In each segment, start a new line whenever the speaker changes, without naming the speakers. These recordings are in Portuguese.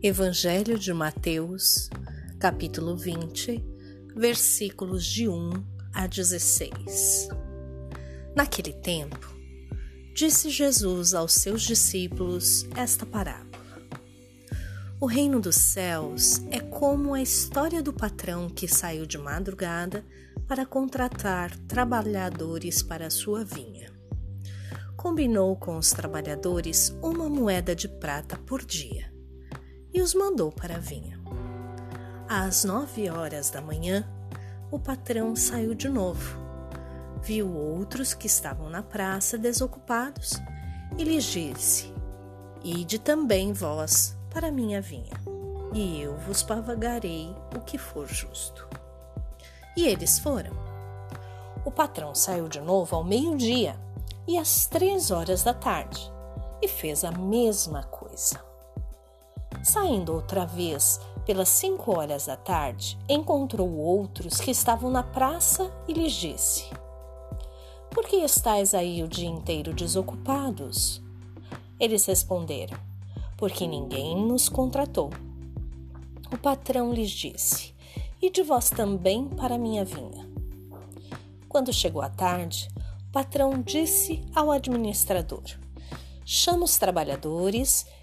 Evangelho de Mateus, capítulo 20, versículos de 1 a 16. Naquele tempo, disse Jesus aos seus discípulos esta parábola: O reino dos céus é como a história do patrão que saiu de madrugada para contratar trabalhadores para sua vinha. Combinou com os trabalhadores uma moeda de prata por dia e os mandou para a vinha. Às nove horas da manhã, o patrão saiu de novo. Viu outros que estavam na praça desocupados e lhes disse: Ide também vós para minha vinha, e eu vos pagarei o que for justo. E eles foram. O patrão saiu de novo ao meio-dia e às três horas da tarde e fez a mesma coisa. Saindo outra vez pelas cinco horas da tarde, encontrou outros que estavam na praça e lhes disse: Por que estáis aí o dia inteiro desocupados? Eles responderam: Porque ninguém nos contratou. O patrão lhes disse: E de vós também para minha vinha. Quando chegou a tarde, o patrão disse ao administrador: Chama os trabalhadores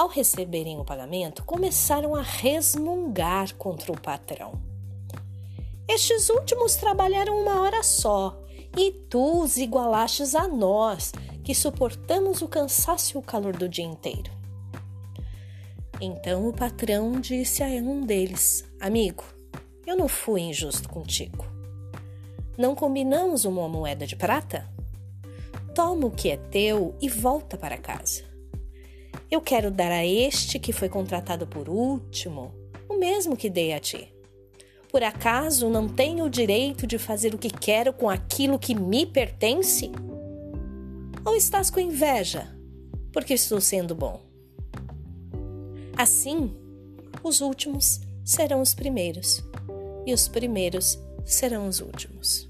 Ao receberem o pagamento, começaram a resmungar contra o patrão. Estes últimos trabalharam uma hora só, e tu os igualastes a nós, que suportamos o cansaço e o calor do dia inteiro. Então o patrão disse a um deles: Amigo, eu não fui injusto contigo. Não combinamos uma moeda de prata? Toma o que é teu e volta para casa. Eu quero dar a este que foi contratado por último o mesmo que dei a ti. Por acaso não tenho o direito de fazer o que quero com aquilo que me pertence? Ou estás com inveja porque estou sendo bom? Assim, os últimos serão os primeiros e os primeiros serão os últimos.